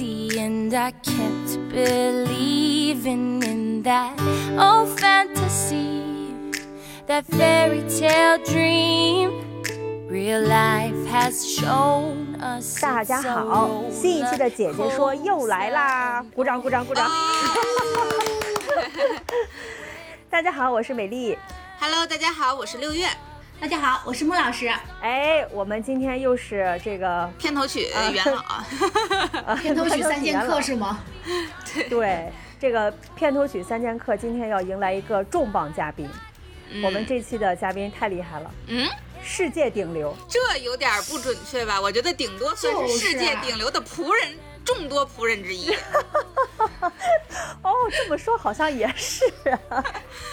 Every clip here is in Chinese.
and I kept believing in that old fantasy, that fairy tale dream. Real life has shown us. 大家好，新一期的姐姐说又来啦！鼓掌鼓掌鼓掌！大家好，我是美丽。Hello，大家好，我是六月。大家好，我是穆老师。哎，我们今天又是这个片头曲啊元老啊，呃 片头曲三剑客是吗？对，这个片头曲三剑客今天要迎来一个重磅嘉宾。我们这期的嘉宾太厉害了，嗯，世界顶流。这有点不准确吧？我觉得顶多算是世界顶流的仆人，众多仆人之一。哦，这么说好像也是啊。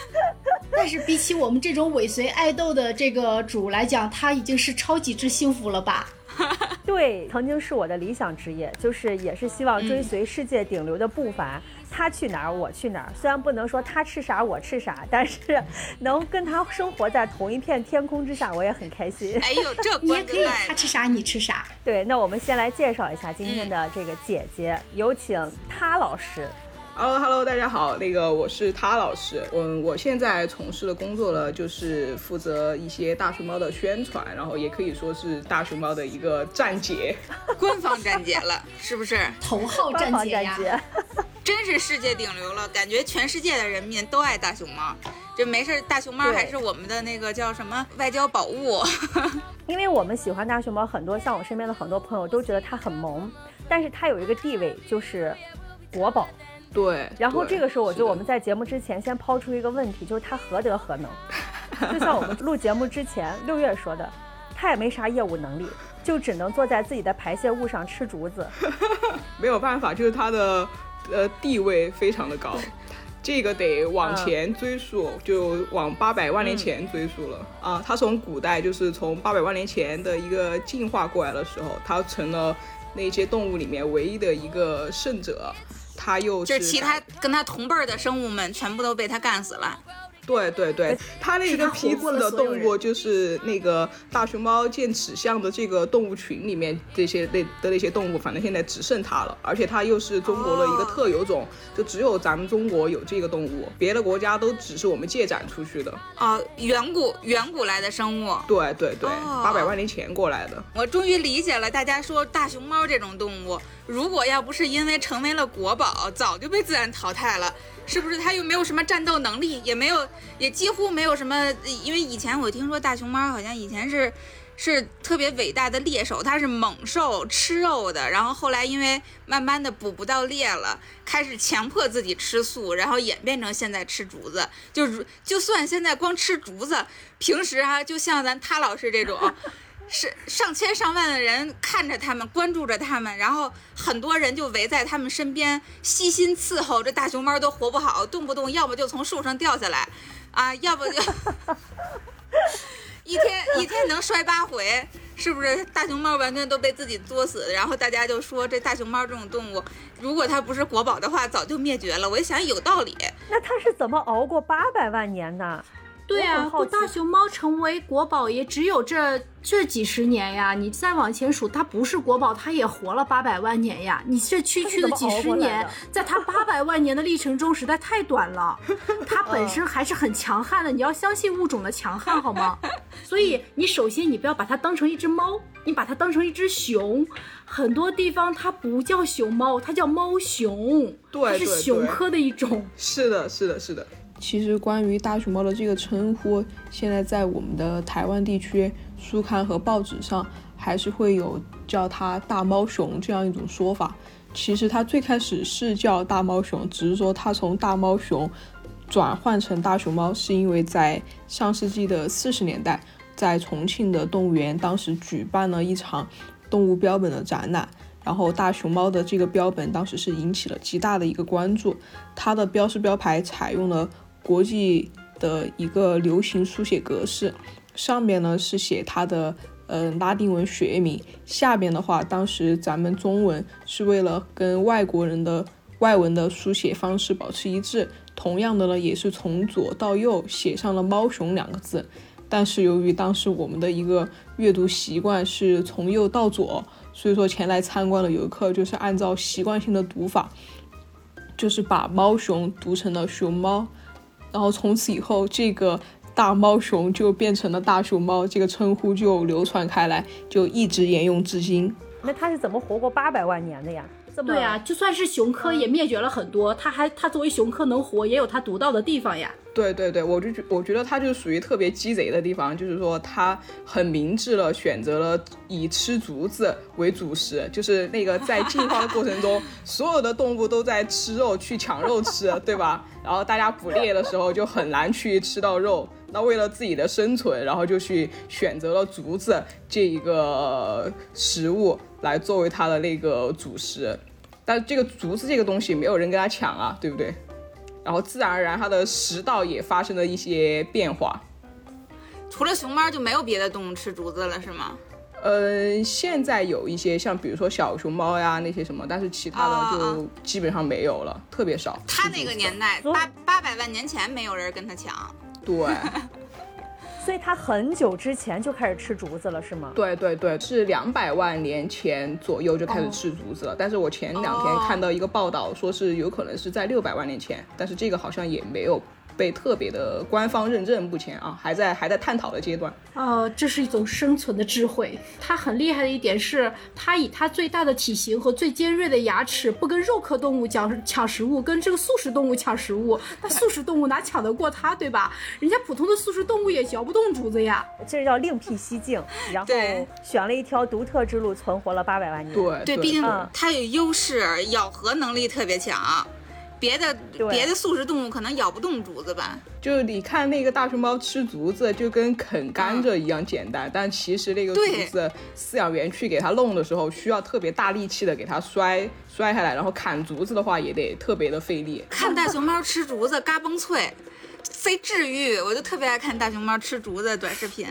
但是比起我们这种尾随爱豆的这个主来讲，他已经是超级之幸福了吧？对，曾经是我的理想职业，就是也是希望追随世界顶流的步伐。他去哪儿，我去哪儿。虽然不能说他吃啥我吃啥，但是能跟他生活在同一片天空之下，我也很开心。哎呦，这 你也可以，他吃啥你吃啥。对，那我们先来介绍一下今天的这个姐姐，有请她老师。Hello Hello，大家好，那个我是他老师，嗯，我现在从事的工作呢，就是负责一些大熊猫的宣传，然后也可以说是大熊猫的一个站姐。官方站姐了，是不是？头号站姐呀！真是世界顶流了，感觉全世界的人民都爱大熊猫。这没事，大熊猫还是我们的那个叫什么外交宝物。因为我们喜欢大熊猫，很多像我身边的很多朋友都觉得它很萌，但是它有一个地位就是国宝。对，然后这个时候，我觉得我们在在节目之前先抛出一个问题，就是他何德何能？就像我们录节目之前，六月说的，他也没啥业务能力，就只能坐在自己的排泄物上吃竹子。没有办法，就是他的呃地位非常的高。这个得往前追溯，就往八百万年前追溯了、啊！他从古代就是从八百万年前的一个进化过来的时候，他成了那些动物里面唯一的一个圣者。它又就是是其他跟他同辈儿的生物们全部都被他干死了。对对对，它那个批次的动物就是那个大熊猫剑齿象的这个动物群里面这些类的那些动物，反正现在只剩它了，而且它又是中国的一个特有种，就只有咱们中国有这个动物，别的国家都只是我们借展出去的。哦，远古远古来的生物，对对对，哦八百万年前过来的。我终于理解了。大家说大熊猫这种动物，如果要不是因为成为了国宝，早就被自然淘汰了。是不是它又没有什么战斗能力，也没有，也几乎没有什么？因为以前我听说大熊猫好像以前是是特别伟大的猎手，它是猛兽，吃肉的。然后后来因为慢慢的捕不到猎了，开始强迫自己吃素，然后演变成现在吃竹子。就是就算现在光吃竹子，平时啊，就像咱他老师这种。是上千上万的人看着他们，关注着他们，然后很多人就围在他们身边，悉心伺候。这大熊猫都活不好，动不动要么就从树上掉下来，啊，要不就 一天一天能摔八回，是不是？大熊猫完全都被自己作死，然后大家就说这大熊猫这种动物，如果它不是国宝的话，早就灭绝了。我一想有道理，那它是怎么熬过八百万年呢？对啊，大熊猫成为国宝也只有这这几十年呀！你再往前数，它不是国宝，它也活了八百万年呀！你这区区的几十年的，在它八百万年的历程中实在太短了。它本身还是很强悍的，你要相信物种的强悍好吗？所以你首先你不要把它当成一只猫，你把它当成一只熊。很多地方它不叫熊猫，它叫猫熊，它是熊科的一种。是的，是的，是的。其实关于大熊猫的这个称呼，现在在我们的台湾地区书刊和报纸上还是会有叫它大猫熊这样一种说法。其实它最开始是叫大猫熊，只是说它从大猫熊转换成大熊猫，是因为在上世纪的四十年代，在重庆的动物园当时举办了一场动物标本的展览，然后大熊猫的这个标本当时是引起了极大的一个关注，它的标识标牌采用了国际的一个流行书写格式，上面呢是写它的呃拉丁文学名，下边的话当时咱们中文是为了跟外国人的外文的书写方式保持一致，同样的呢也是从左到右写上了猫熊两个字。但是由于当时我们的一个阅读习惯是从右到左，所以说前来参观的游客就是按照习惯性的读法，就是把猫熊读成了熊猫，然后从此以后这个大猫熊就变成了大熊猫，这个称呼就流传开来，就一直沿用至今。那它是怎么活过八百万年的呀？这么对啊，就算是熊科也灭绝了很多，它还它作为熊科能活，也有它独到的地方呀。对对对，我就觉我觉得它就属于特别鸡贼的地方，就是说它很明智了，选择了以吃竹子为主食，就是那个在进 化的过程中，所有的动物都在吃肉去抢肉吃，对吧？然后大家捕猎的时候就很难去吃到肉，那为了自己的生存，然后就去选择了竹子这一个食物来作为它的那个主食。但这个竹子这个东西没有人跟他抢啊，对不对？然后自然而然它的食道也发生了一些变化。除了熊猫就没有别的动物吃竹子了，是吗？呃，现在有一些像比如说小熊猫呀那些什么，但是其他的就基本上没有了，特别少。他那个年代八八百万年前没有人跟他抢。对。所以它很久之前就开始吃竹子了，是吗？对对对，是两百万年前左右就开始吃竹子了。但是我前两天看到一个报道，说是有可能是在六百万年前，但是这个好像也没有。被特别的官方认证，目前啊还在还在探讨的阶段。呃，这是一种生存的智慧。它很厉害的一点是，它以它最大的体型和最尖锐的牙齿，不跟肉科动物抢抢食物，跟这个素食动物抢食物。那素食动物哪抢得过它，对吧？人家普通的素食动物也嚼不动竹子呀。这叫另辟蹊径，然后选了一条独特之路，存活了八百万年。对对，毕竟它有优势，咬合能力特别强。别的别的素食动物可能咬不动竹子吧？就你看那个大熊猫吃竹子，就跟啃甘蔗一样简单。但其实那个竹子饲养员去给它弄的时候，需要特别大力气的给它摔摔下来，然后砍竹子的话也得特别的费力。看大熊猫吃竹子，嘎嘣脆，贼治愈。我就特别爱看大熊猫吃竹子短视频。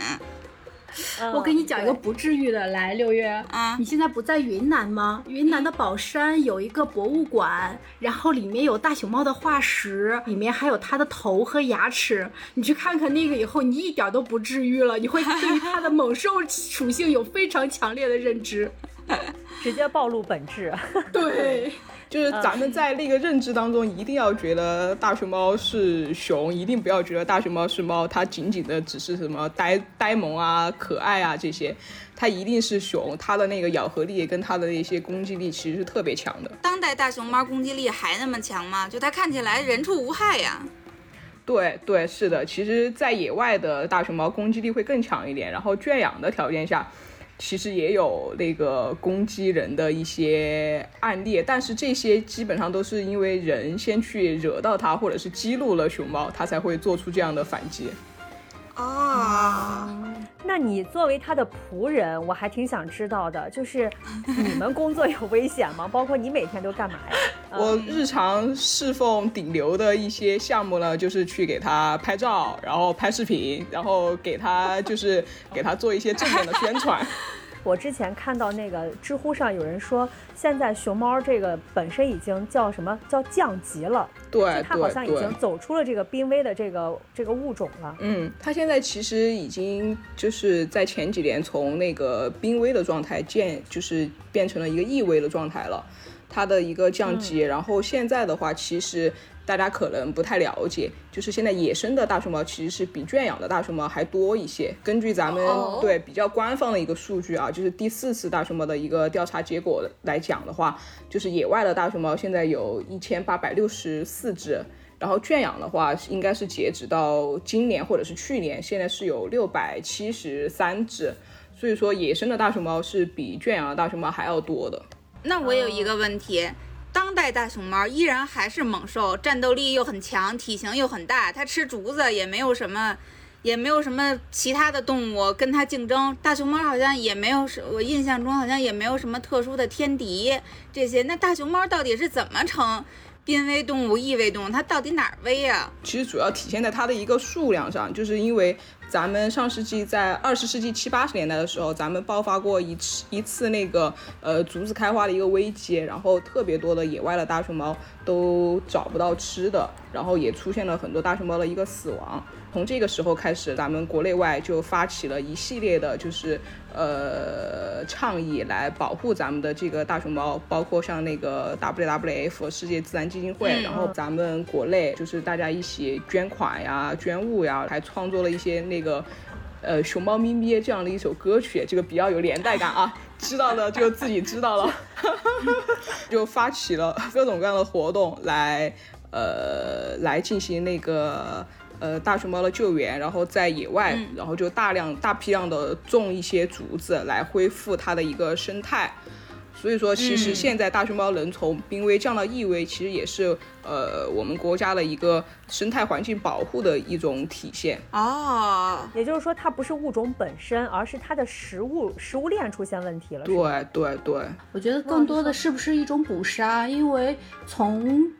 我给你讲一个不治愈的，来六月，啊，你现在不在云南吗？云南的宝山有一个博物馆，然后里面有大熊猫的化石，里面还有它的头和牙齿。你去看看那个以后，你一点都不治愈了，你会对于它的猛兽属性有非常强烈的认知，直接暴露本质。对。就是咱们在那个认知当中，一定要觉得大熊猫是熊，一定不要觉得大熊猫是猫，它仅仅的只是什么呆呆萌啊、可爱啊这些，它一定是熊，它的那个咬合力跟它的那些攻击力其实是特别强的。当代大熊猫攻击力还那么强吗？就它看起来人畜无害呀。对对，是的，其实，在野外的大熊猫攻击力会更强一点，然后圈养的条件下。其实也有那个攻击人的一些案例，但是这些基本上都是因为人先去惹到它，或者是激怒了熊猫，它才会做出这样的反击。啊，那你作为他的仆人，我还挺想知道的，就是你们工作有危险吗？包括你每天都干嘛呀？我日常侍奉顶流的一些项目呢，就是去给他拍照，然后拍视频，然后给他就是给他做一些正面的宣传。我之前看到那个知乎上有人说，现在熊猫这个本身已经叫什么叫降级了，对，它好像已经走出了这个濒危的这个这个物种了。嗯，它现在其实已经就是在前几年从那个濒危的状态渐就是变成了一个易危的状态了，它的一个降级。然后现在的话，其实。大家可能不太了解，就是现在野生的大熊猫其实是比圈养的大熊猫还多一些。根据咱们对比较官方的一个数据啊，就是第四次大熊猫的一个调查结果来讲的话，就是野外的大熊猫现在有一千八百六十四只，然后圈养的话应该是截止到今年或者是去年，现在是有六百七十三只。所以说，野生的大熊猫是比圈养的大熊猫还要多的。那我有一个问题。当代大熊猫依然还是猛兽，战斗力又很强，体型又很大。它吃竹子也没有什么，也没有什么其他的动物跟它竞争。大熊猫好像也没有什，我印象中好像也没有什么特殊的天敌这些。那大熊猫到底是怎么成濒危动物、易危动物？它到底哪儿危呀、其实主要体现在它的一个数量上，就是因为咱们上世纪在二十世纪七八十年代的时候，咱们爆发过一次一次那个呃竹子开花的一个危机，然后特别多的野外的大熊猫都找不到吃的，然后也出现了很多大熊猫的一个死亡。从这个时候开始，咱们国内外就发起了一系列的，就是呃倡议来保护咱们的这个大熊猫，包括像那个 WWF 世界自然基金会，嗯然后咱们国内就是大家一起捐款呀、捐物呀，还创作了一些那个呃熊猫咪咪这样的一首歌曲，这个比较有年代感啊，知道的就自己知道了，就发起了各种各样的活动来呃来进行那个。呃，大熊猫的救援，然后在野外，然后就大量、大批量的种一些竹子来恢复它的一个生态。所以说，其实现在大熊猫能从濒危降到易危，其实也是呃我们国家的一个生态环境保护的一种体现。哦，也就是说，它不是物种本身，而是它的食物食物链出现问题了。对对对，我觉得更多的是不是一种捕杀？因为从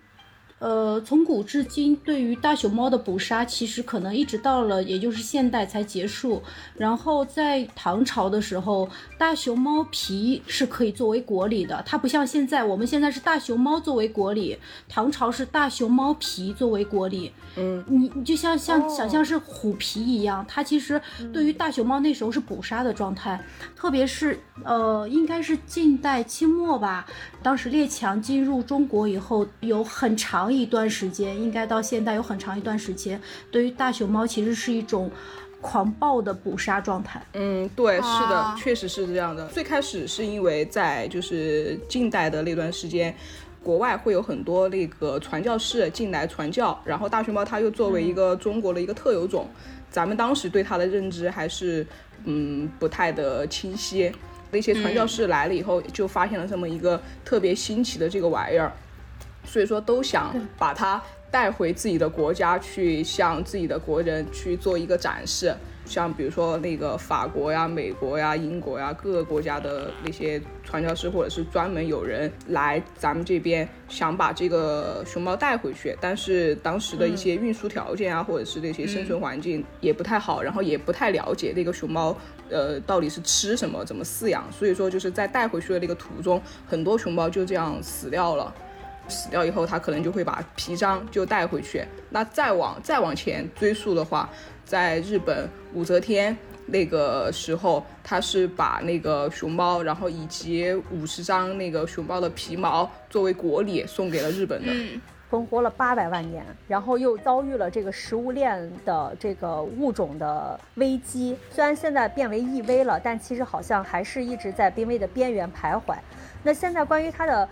呃从古至今，对于大熊猫的捕杀，其实可能一直到了也就是现代才结束。然后在唐朝的时候，大熊猫皮是可以作为国礼的，它不像现在，我们现在是大熊猫作为国礼，唐朝是大熊猫皮作为国礼。嗯，你你就像像、哦想象是虎皮一样，它其实对于大熊猫那时候是捕杀的状态，特别是呃，应该是近代清末吧，当时列强进入中国以后，有很长一段时间，应该到现代有很长一段时间，对于大熊猫其实是一种狂暴的捕杀状态。嗯，对，是的，确实是这样的。最开始是因为在就是近代的那段时间。国外会有很多那个传教士进来传教，然后大熊猫它又作为一个中国的一个特有种，咱们当时对它的认知还是嗯不太的清晰。那些传教士来了以后，就发现了这么一个特别新奇的这个玩意儿，所以说都想把它带回自己的国家去，向自己的国人去做一个展示。像比如说那个法国呀、美国呀、英国呀各个国家的那些传教士，或者是专门有人来咱们这边想把这个熊猫带回去，但是当时的一些运输条件啊，或者是那些生存环境也不太好，然后也不太了解那个熊猫。呃，到底是吃什么，怎么饲养？所以说就是在带回去的那个途中，很多熊猫就这样死掉了。死掉以后，他可能就会把皮章就带回去。那再往再往前追溯的话，在日本武则天那个时候，他是把那个熊猫，然后以及五十张那个熊猫的皮毛作为国礼送给了日本的。嗯，存活了八百万年，然后又遭遇了这个食物链的这个物种的危机。虽然现在变为易危了，但其实好像还是一直在濒危的边缘徘徊。那现在关于它的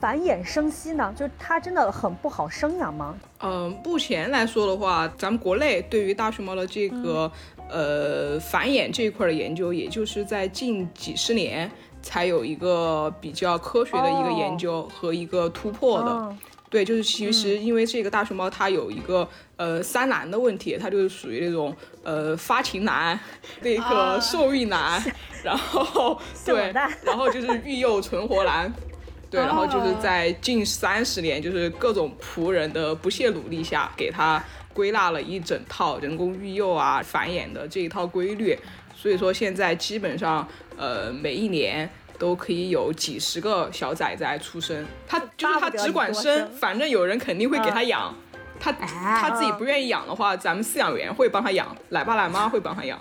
繁衍生息呢，就是它真的很不好生养吗？嗯，目前来说的话，咱们国内对于大熊猫的这个、呃繁衍这一块的研究，也就是在近几十年才有一个比较科学的一个研究和一个突破的。嗯对，就是其实因为这个大熊猫它有一个呃三难的问题，它就是属于那种呃发情难，那个啊受孕难，然后对，然后就是育幼存活难。对，然后就是在近三十年，就是各种仆人的不懈努力下，给他归纳了一整套人工育幼啊、繁衍的这一套规律。所以说现在基本上，呃，每一年都可以有几十个小崽崽出生。他就是他只管生，反正有人肯定会给他养。他他自己不愿意养的话，咱们饲养员会帮他养，奶爸奶妈会帮他养。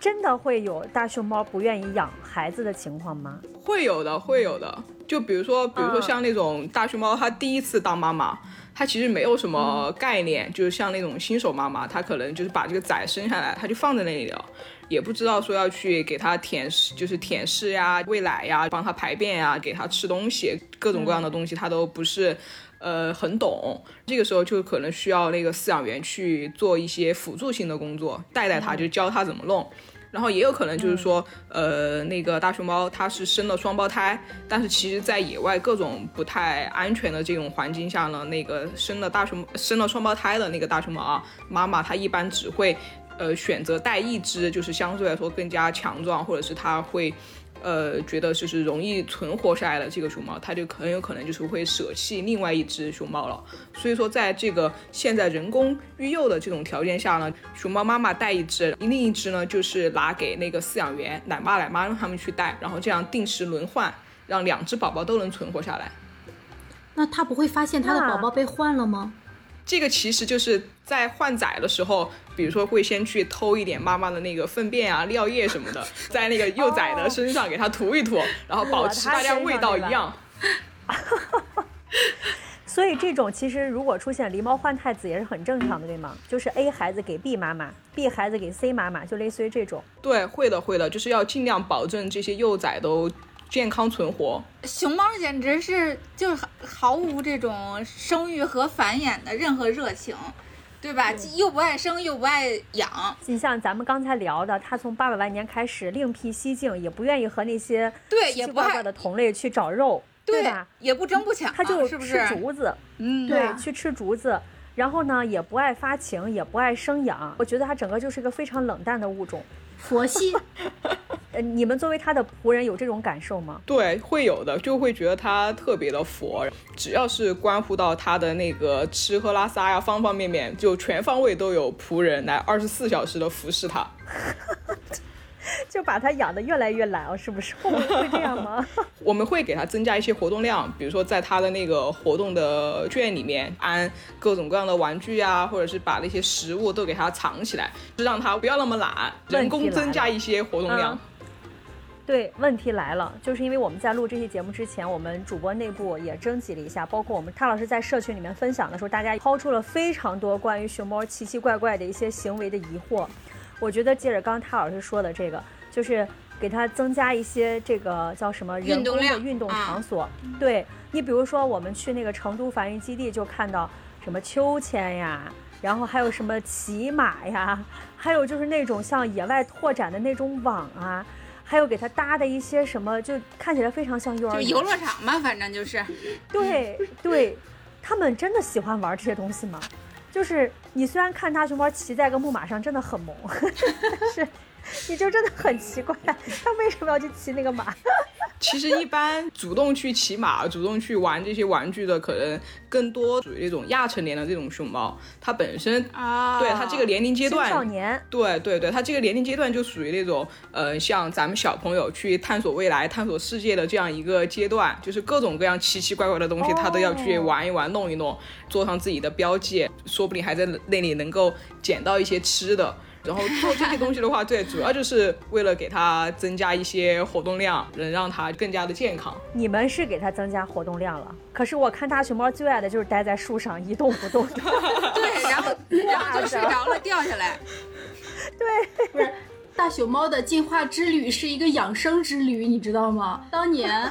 真的会有大熊猫不愿意养孩子的情况吗？会有的，会有的。就比如说，比如说嗯像那种大熊猫，它第一次当妈妈，它其实没有什么概念，就是像那种新手妈妈，她可能就是把这个崽生下来，她就放在那里了，也不知道说要去给它舔食，就是舔舐呀、喂奶呀、帮它排便呀、给它吃东西，各种各样的东西，它都不是。呃，很懂，这个时候就可能需要那个饲养员去做一些辅助性的工作，带带它，就教它怎么弄。然后也有可能就是说，呃，那个大熊猫它是生了双胞胎，但是其实在野外各种不太安全的这种环境下呢，那个生了大熊生了双胞胎的那个大熊猫啊，妈妈它一般只会，呃，选择带一只，就是相对来说更加强壮，或者是它会。呃，觉得就是容易存活下来的这个熊猫，它就很有可能就是会舍弃另外一只熊猫了。所以说，在这个现在人工育幼的这种条件下呢，熊猫妈妈带一只，另一只呢就是拿给那个饲养员奶爸奶妈让他们去带，然后这样定时轮换，让两只宝宝都能存活下来。那他不会发现他的宝宝被换了吗？这个其实就是在换崽的时候，比如说会先去偷一点妈妈的那个粪便啊、尿液什么的，在那个幼崽的身上给它涂一涂，然后保持大家味道一样。所以这种其实如果出现狸猫换太子也是很正常的，对吗？就是 A 孩子给 B 妈妈，B 孩子给 C 妈妈，就类似于这种。对，会的，会的，就是要尽量保证这些幼崽都。健康存活，熊猫简直是就是毫无这种生育和繁衍的任何热情，对吧？又不爱生又不爱养。你像咱们刚才聊的，它从八百万年开始另辟蹊径，也不愿意和那些对也不爱的同类去找肉，对吧？也不争不抢，它就是吃竹子，嗯，对，去吃竹子。然后呢，也不爱发情，也不爱生养。我觉得它整个就是一个非常冷淡的物种。佛系，呃，你们作为他的仆人有这种感受吗？对，会有的，就会觉得他特别的佛，只要是关乎到他的那个吃喝拉撒呀，方方面面，就全方位都有仆人来二十四小时的服侍他。就把它养得越来越懒哦，是不是？会会这样吗？我们会给它增加一些活动量，比如说在它的那个活动的圈里面安各种各样的玩具啊，或者是把那些食物都给它藏起来，就让它不要那么懒，人工增加一些活动量。对，问题来了，就是因为我们在录这期节目之前，我们主播内部也征集了一下，包括我们汤老师在社群里面分享的时候，大家抛出了非常多关于熊猫奇奇怪怪的一些行为的疑惑。我觉得借着刚汤老师说的这个，就是给他增加一些这个叫什么人工的运动场所。对你，比如说我们去那个成都繁育基地，就看到什么秋千呀，然后还有什么骑马呀，还有就是那种像野外拓展的那种网啊，还有给他搭的一些什么，就看起来非常像幼儿园。就游乐场嘛，反正就是。对对，他们真的喜欢玩这些东西吗？就是你虽然看他熊猫骑在个木马上真的很萌，但 是你就真的很奇怪，他为什么要去骑那个马？其实一般主动去骑马、主动去玩这些玩具的，可能更多属于那种亚成年的这种熊猫。它本身啊，对它这个年龄阶段，少年，对对对，它这个年龄阶段就属于那种呃，像咱们小朋友去探索未来、探索世界的这样一个阶段，就是各种各样奇奇怪怪的东西，它都要去玩一玩、弄一弄，做上自己的标记，说不定还在那里能够捡到一些吃的。然后做这些东西的话，对，主要就是为了给它增加一些活动量，能让它更加的健康。你们是给它增加活动量了，可是我看大熊猫最爱的就是待在树上一动不动。对，然后 然后就睡着了，掉下来。对，不是大熊猫的进化之旅是一个养生之旅，你知道吗？当年。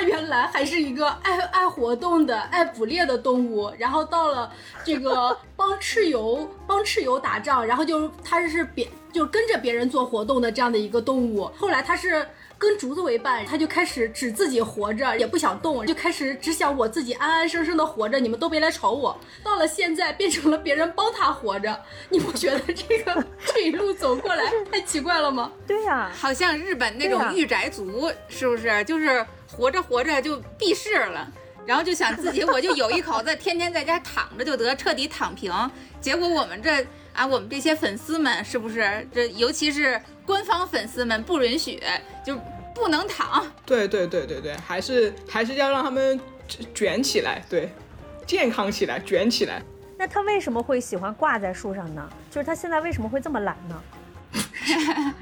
它原来还是一个爱爱活动的、爱捕猎的动物，然后到了这个帮蚩尤帮蚩尤打仗，然后就它是别就跟着别人做活动的这样的一个动物。后来它是跟竹子为伴，它就开始只自己活着，也不想动，就开始只想我自己安安生生的活着，你们都别来吵我。到了现在变成了别人帮它活着，你不觉得这个 这一路走过来太奇怪了吗？对呀，好像日本那种御宅族，是不是？就是。活着活着就避世了，然后就想自己我就有一口子，天天在家躺着就得彻底躺平。结果我们这啊，我们这些粉丝们是不是？这尤其是官方粉丝们不允许，就不能躺。对对对对对，还是还是要让他们卷起来，对，健康起来，卷起来。那他为什么会喜欢挂在树上呢？就是他现在为什么会这么懒呢？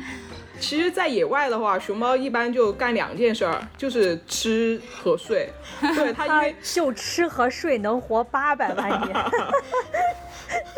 其实，在野外的话，熊猫一般就干两件事儿，就是吃和睡。对它，因为就吃和睡能活八百万年。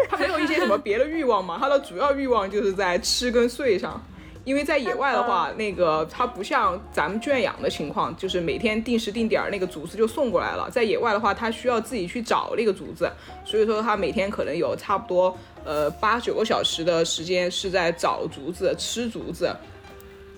它没有一些什么别的欲望嘛？它的主要欲望就是在吃跟睡上。因为在野外的话，那个它不像咱们圈养的情况，就是每天定时定点儿那个竹子就送过来了。在野外的话，它需要自己去找那个竹子，所以说它每天可能有差不多呃八九个小时的时间是在找竹子、吃竹子。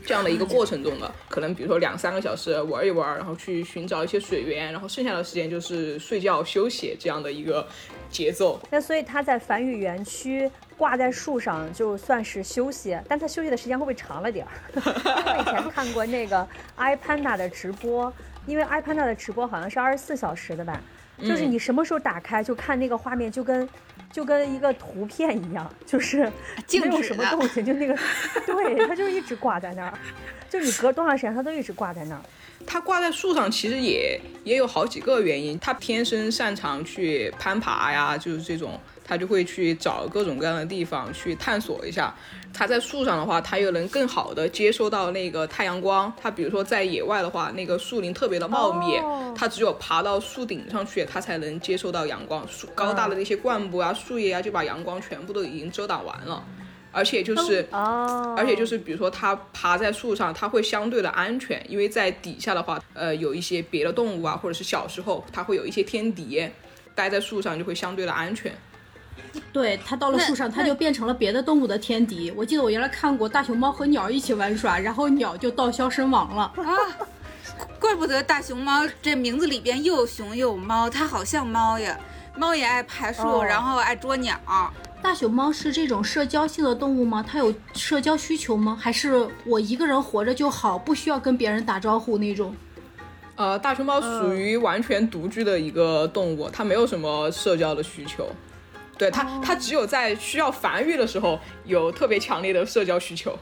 这样的一个过程中的，可能比如说两三个小时玩一玩，然后去寻找一些水源，然后剩下的时间就是睡觉休息这样的一个节奏。那所以他在繁育园区挂在树上就算是休息，但他休息的时间会不会长了点儿？我以前看过那个 iPanda 的直播，因为 iPanda 的直播好像是二十四小时的吧，就是你什么时候打开就看那个画面，就跟就跟一个图片一样，就是没有什么动静，就那个，对，它就一直挂在那儿，就你隔多长时间它都一直挂在那儿。它挂在树上其实也也有好几个原因，它天生擅长去攀爬呀，就是这种，它就会去找各种各样的地方去探索一下。它在树上的话，它又能更好的接收到那个太阳光。它比如说在野外的话，那个树林特别的茂密，哦它只有爬到树顶上去，它才能接收到阳光。树高大的那些灌木啊、树叶啊，就把阳光全部都已经遮挡完了。而且就是哦，而且就是比如说它爬在树上，它会相对的安全，因为在底下的话，呃，有一些别的动物啊，或者是小时候它会有一些天敌，待在树上就会相对的安全。对，它到了树上，它就变成了别的动物的天敌。我记得我原来看过大熊猫和鸟一起玩耍，然后鸟就道消身亡了啊。怪不得大熊猫这名字里边又有熊又有猫，它好像猫呀。猫也爱爬树，哦然后爱捉鸟。大熊猫是这种社交性的动物吗？它有社交需求吗？还是我一个人活着就好，不需要跟别人打招呼那种？呃，大熊猫属于完全独居的一个动物，它没有什么社交的需求。对它，它只有在需要繁育的时候有特别强烈的社交需求。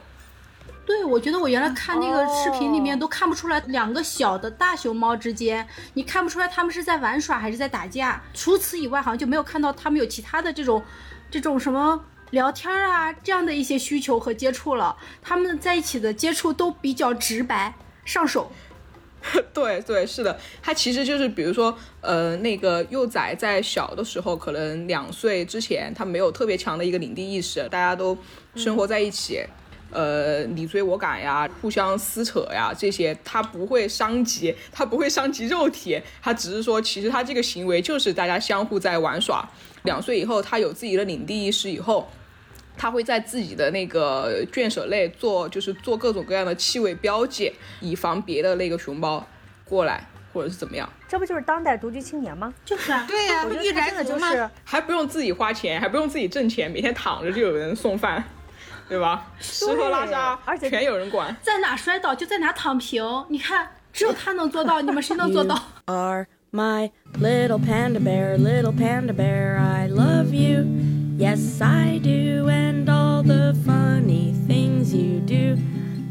对，我觉得我原来看那个视频里面哦都看不出来两个小的大熊猫之间，你看不出来它们是在玩耍还是在打架。除此以外，好像就没有看到它们有其他的这种，这种什么聊天啊这样的一些需求和接触了。它们在一起的接触都比较直白，上手。对对，是的，它其实就是比如说，呃，那个幼崽在小的时候，可能两岁之前，它没有特别强的一个领地意识，大家都生活在一起。呃，你追我赶呀，互相撕扯呀，这些它不会伤及，它不会伤及肉体，它只是说，其实它这个行为就是大家相互在玩耍。两岁以后，它有自己的领地意识以后，它会在自己的那个圈舍内做，就是做各种各样的气味标记，以防别的那个熊猫过来或者是怎么样，这不就是当代独居青年吗？就是啊，对呀、我觉得真的。就是还不用自己花钱，还不用自己挣钱，每天躺着就有人送饭，对吧？吃喝拉撒，而且全有人管。在哪摔倒就在哪躺平。你看，只有他能做到，你们谁能做到 my little panda bear, little panda bear. I love you. Yes, I do. And all the funny things you do.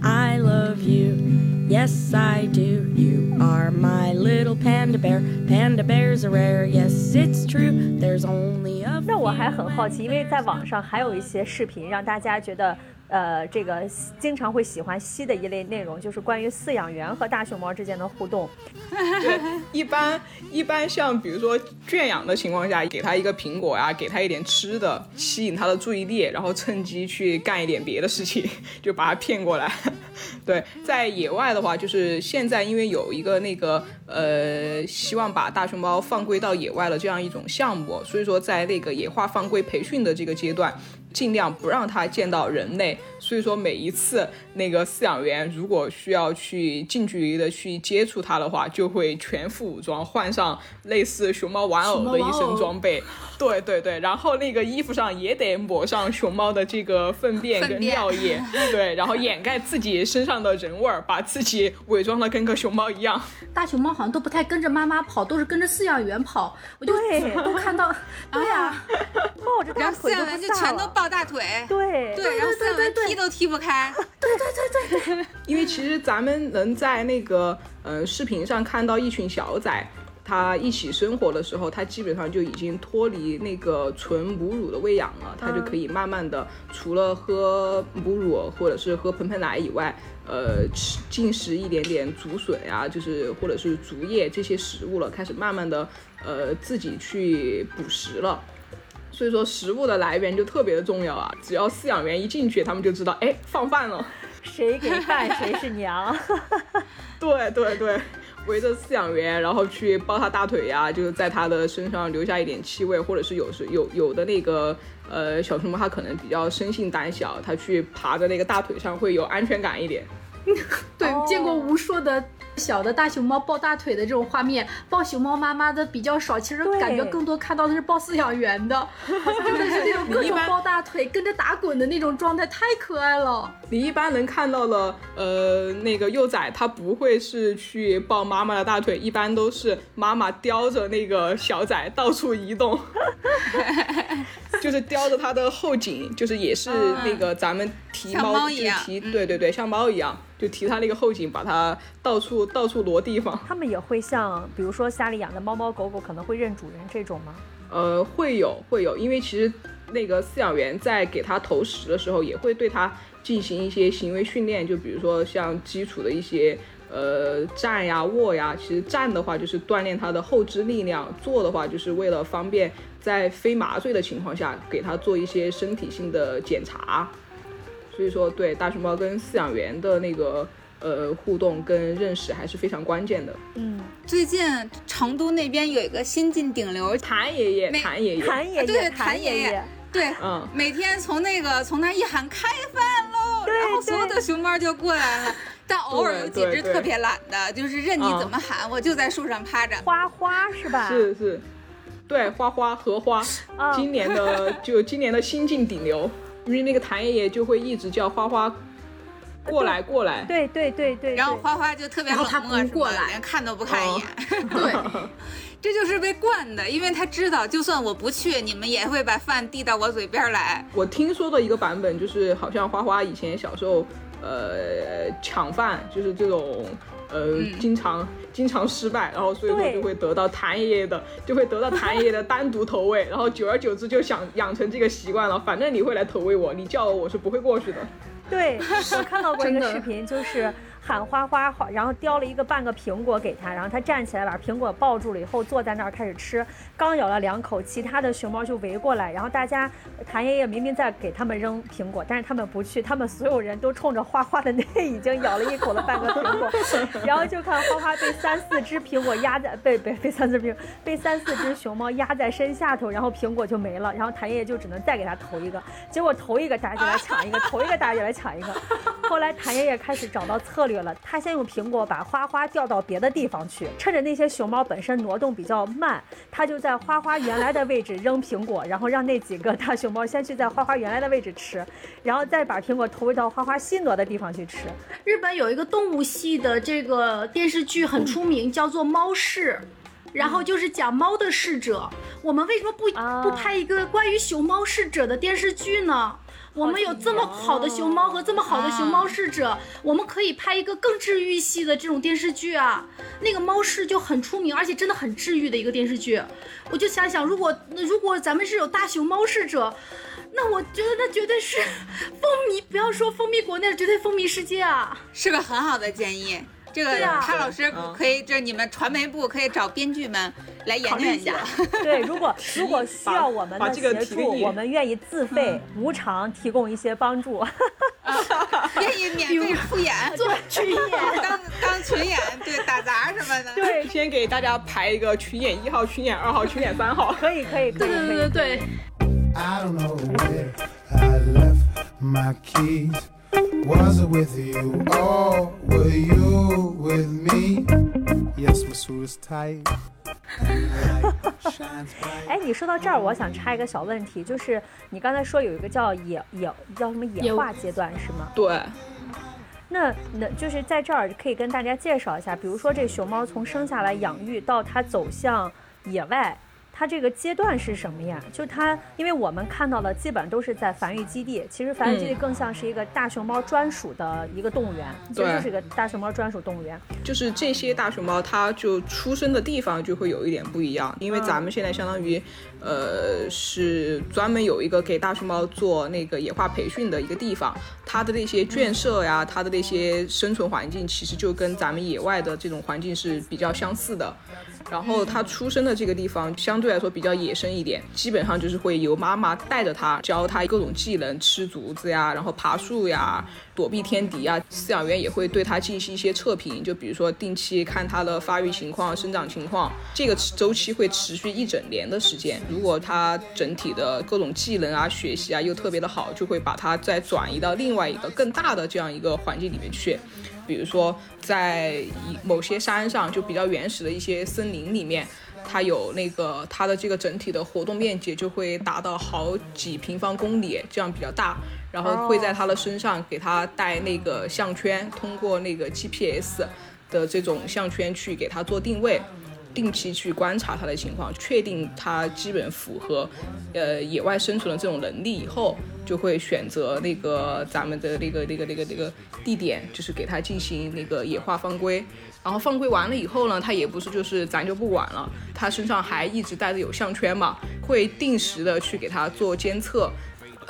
I love you. Yes, I do. You are my little panda bear. Panda bears are rare. Yes, it's true. There's only a 那我还 few 很好奇，因为在网上还有一些视频让大家觉得， 呃，这个经常会喜欢吸的一类内容，就是关于饲养员和大熊猫之间的互动。对，一般一般像比如说圈养的情况下，给它一个苹果呀，给它一点吃的，吸引它的注意力，然后趁机去干一点别的事情，就把它骗过来。对，在野外的话，就是现在因为有一个那个呃，希望把大熊猫放归到野外的这样一种项目，所以说在那个野化放归培训的这个阶段。尽量不让它见到人类，所以说每一次那个饲养员如果需要去近距离的去接触它的话，就会全副武装，换上类似熊猫玩偶的一身装备。对对对，然后那个衣服上也得抹上熊猫的这个粪便跟尿液，对，然后掩盖自己身上的人味儿，把自己伪装的跟个熊猫一样。大熊猫好像都不太跟着妈妈跑，都是跟着饲养员跑。我就对都看到，对呀、抱着大然后饲腿都养员就全都抱大腿，对对，然后饲养员踢都踢不开。对对对对 因为其实咱们能在那个呃视频上看到一群小崽，他一起生活的时候，他基本上就已经脱离那个纯母乳的喂养了，他就可以慢慢的除了喝母乳或者是喝盆盆奶以外，呃吃进食一点点竹笋呀、就是或者是竹叶这些食物了，开始慢慢的呃自己去捕食了。所以说食物的来源就特别的重要啊！只要饲养员一进去，他们就知道，哎，放饭了。谁给饭谁是娘。对对对，围着饲养员，然后去抱他大腿呀，就是在他的身上留下一点气味，或者是有时有有的那个呃小熊猫，它可能比较生性胆小，它去爬在那个大腿上会有安全感一点。对，哦见过无数的小的大熊猫抱大腿的这种画面，抱熊猫妈妈的比较少，其实感觉更多看到的是抱饲养员的，真的是那种各种抱大腿跟着打滚的那种状态，太可爱了。你一般能看到的，呃，那个幼崽，它不会是去抱妈妈的大腿，一般都是妈妈叼着那个小崽到处移动，就是叼着它的后颈，就是也是那个咱们提猫，一样提，嗯对对对，像猫一样，就提它那个后颈，把它到处到处挪地方。它们也会像，比如说家里养的猫猫狗狗，可能会认主人这种吗？呃，会有会有，因为其实那个饲养员在给它投食的时候，也会对它进行一些行为训练，就比如说像基础的一些呃站呀、卧呀。其实站的话就是锻炼它的后肢力量，坐的话就是为了方便在非麻醉的情况下给它做一些身体性的检查。所以说，对大熊猫跟饲养员的那个呃互动跟认识还是非常关键的。嗯，最近成都那边有一个新晋顶流，谭爷爷，谭爷爷，谭爷爷，对谭谭爷爷爷，对，嗯。每天从那个从那一喊开饭喽，然后所有的熊猫就过来了。但偶尔有几只特别懒的，就是任你怎么喊，我就在树上趴着。花花是吧？是是，对，花花荷花，啊今年的就 今年的新晋顶流，因为那个谭爷爷就会一直叫花花过来过来，对对对对，然后花花就特别冷漠什么的，不过来。连看都不看一眼。对，这就是被惯的，因为他知道，就算我不去，你们也会把饭递到我嘴边来。我听说的一个版本就是，好像花花以前小时候，呃，抢饭就是这种，呃，经常经常失败，然后所以说就会得到谭爷爷的，就会得到谭爷爷的单独投喂，然后久而久之就想养成这个习惯了，反正你会来投喂我，你叫我我是不会过去的。对，我看到过一个视频，就是喊花花，然后叼了一个半个苹果给他，然后他站起来把苹果抱住了以后，坐在那儿开始吃，刚咬了两口，其他的熊猫就围过来，然后大家谭爷爷明明在给他们扔苹果，但是他们不去，他们所有人都冲着花花的那已经 咬了一口的半个苹果，然后就看花花被三四只苹果压在被被被三四只被三四只熊猫压在身下头，然后苹果就没了，然后谭爷爷就只能再给他投一个，结果投一个大家就来抢一个，投一个大家就来抢一个。后来谭爷爷开始找到策略了，他先用苹果把花花调到别的地方去，趁着那些熊猫本身挪动比较慢，他就在花花原来的位置扔苹果，然后让那几个大熊猫先去在花花原来的位置吃，然后再把苹果投喂到花花新挪的地方去吃。日本有一个动物系的这个电视剧很出名，叫做《猫市》。然后就是讲猫的逝者，我们为什么不啊不拍一个关于熊猫逝者的电视剧呢？我们有这么好的熊猫和这么好的熊猫逝者，我们可以拍一个更治愈系的这种电视剧啊。那个猫逝就很出名，而且真的很治愈的一个电视剧。我就想想，如果如果咱们是有大熊猫逝者，那我觉得那绝对是 风靡，不要说风靡国内，绝对风靡世界啊！是个很好的建议。这个对啊卡老师嗯可以，就是你们传媒部可以找编剧们来研究一下。对，如果如果需要我们的这个协助，我们愿意自费、无偿提供一些帮助。愿意免费出演，做群演，当当群演，对打杂什么的。对，先给大家排一个群演一号、群演二号、群演三号。可以，可以，可以，对对对对对。I don't know where I left my keys. Was it with you or were you with me? Yes, my suit is tight. light shines bright. 哎，你说到这儿，我想插一个小问题，就是你刚才说有一个叫野野叫什么野野化阶段是吗？对，那那就是在这儿可以跟大家介绍一下，比如说这熊猫从生下来养育到它走向野外，它这个阶段是什么呀？就是它，因为我们看到的基本上都是在繁育基地，其实繁育基地嗯更像是一个大熊猫专属的一个动物园，其实对就是一个大熊猫专属动物园。就是这些大熊猫，它就出生的地方就会有一点不一样，因为咱们现在相当于，呃，是专门有一个给大熊猫做那个野化培训的一个地方，它的那些圈舍呀，它的那些生存环境，其实就跟咱们野外的这种环境是比较相似的。然后它出生的这个地方相对来说比较野生一点，基本上就是会由妈妈带着它，教它各种技能，吃竹子呀，然后爬树呀，躲避天敌呀。饲养员也会对它进行一些测评，就比如说定期看它的发育情况、生长情况，这个周期会持续一整年的时间。如果它整体的各种技能啊、学习啊又特别的好，就会把它再转移到另外一个更大的这样一个环境里面去。比如说，在某些山上，就比较原始的一些森林里面，它有那个它的这个整体的活动面积就会达到好几平方公里，这样比较大。然后会在它的身上给它带那个项圈，通过那个 GPS 的这种项圈去给它做定位。定期去观察它的情况，确定它基本符合，呃，野外生存的这种能力以后，就会选择那个咱们的那个那个那个那个地点，就是给它进行那个野化放归。然后放归完了以后呢，它也不是就是咱就不管了，它身上还一直带着有项圈嘛，会定时的去给它做监测。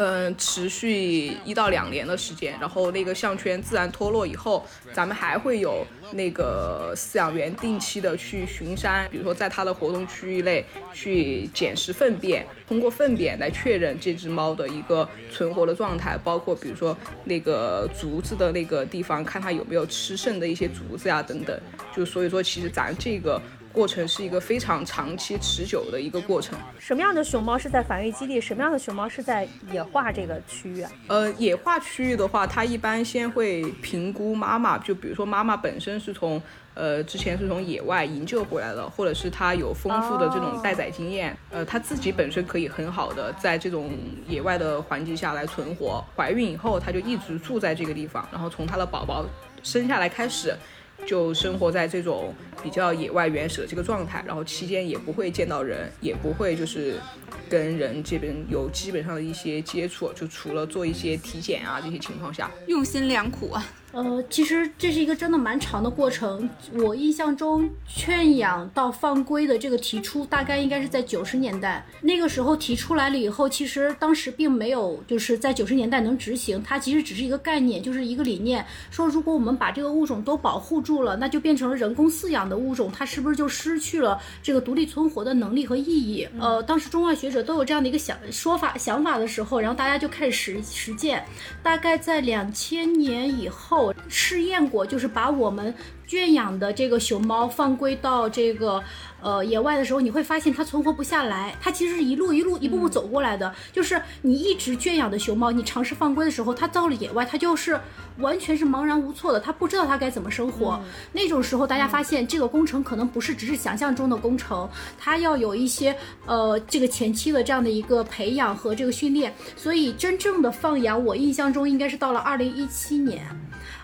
嗯，持续一到两年的时间，然后那个项圈自然脱落以后，咱们还会有那个饲养员定期的去巡山，比如说在它的活动区域内去捡拾粪便，通过粪便来确认这只猫的一个存活的状态，包括比如说那个竹子的那个地方，看它有没有吃剩的一些竹子呀等等。就所以说，其实咱这个。过程是一个非常长期持久的一个过程。什么样的熊猫是在繁育基地？什么样的熊猫是在野化这个区域？呃，野化区域的话，它一般先会评估妈妈，就比如说妈妈本身是从呃之前是从野外营救回来的，或者是它有丰富的这种待宰经验，呃，它自己本身可以很好的在这种野外的环境下来存活。怀孕以后，它就一直住在这个地方，然后从它的宝宝生下来开始。就生活在这种比较野外原始的这个状态，然后期间也不会见到人，也不会就是跟人这边有基本上的一些接触，就除了做一些体检啊这些情况下，用心良苦啊。呃，其实这是一个真的蛮长的过程。我印象中，圈养到放归的这个提出，大概应该是在九十年代。那个时候提出来了以后，其实当时并没有就是在九十年代能执行。它其实只是一个概念，就是一个理念，说如果我们把这个物种都保护住了，那就变成了人工饲养的物种，它是不是就失去了这个独立存活的能力和意义？呃，当时中外学者都有这样的一个想说法想法的时候，然后大家就开始实实践。大概在两千年以后。试验过，就是把我们圈养的这个熊猫放归到这个呃野外的时候，你会发现它存活不下来。它其实是一路一路一步步走过来的。就是你一直圈养的熊猫，你尝试放归的时候，它到了野外，它就是完全是茫然无措的，它不知道它该怎么生活。那种时候，大家发现这个工程可能不是只是想象中的工程，它要有一些呃这个前期的这样的一个培养和这个训练。所以真正的放养，我印象中应该是到了二零一七年。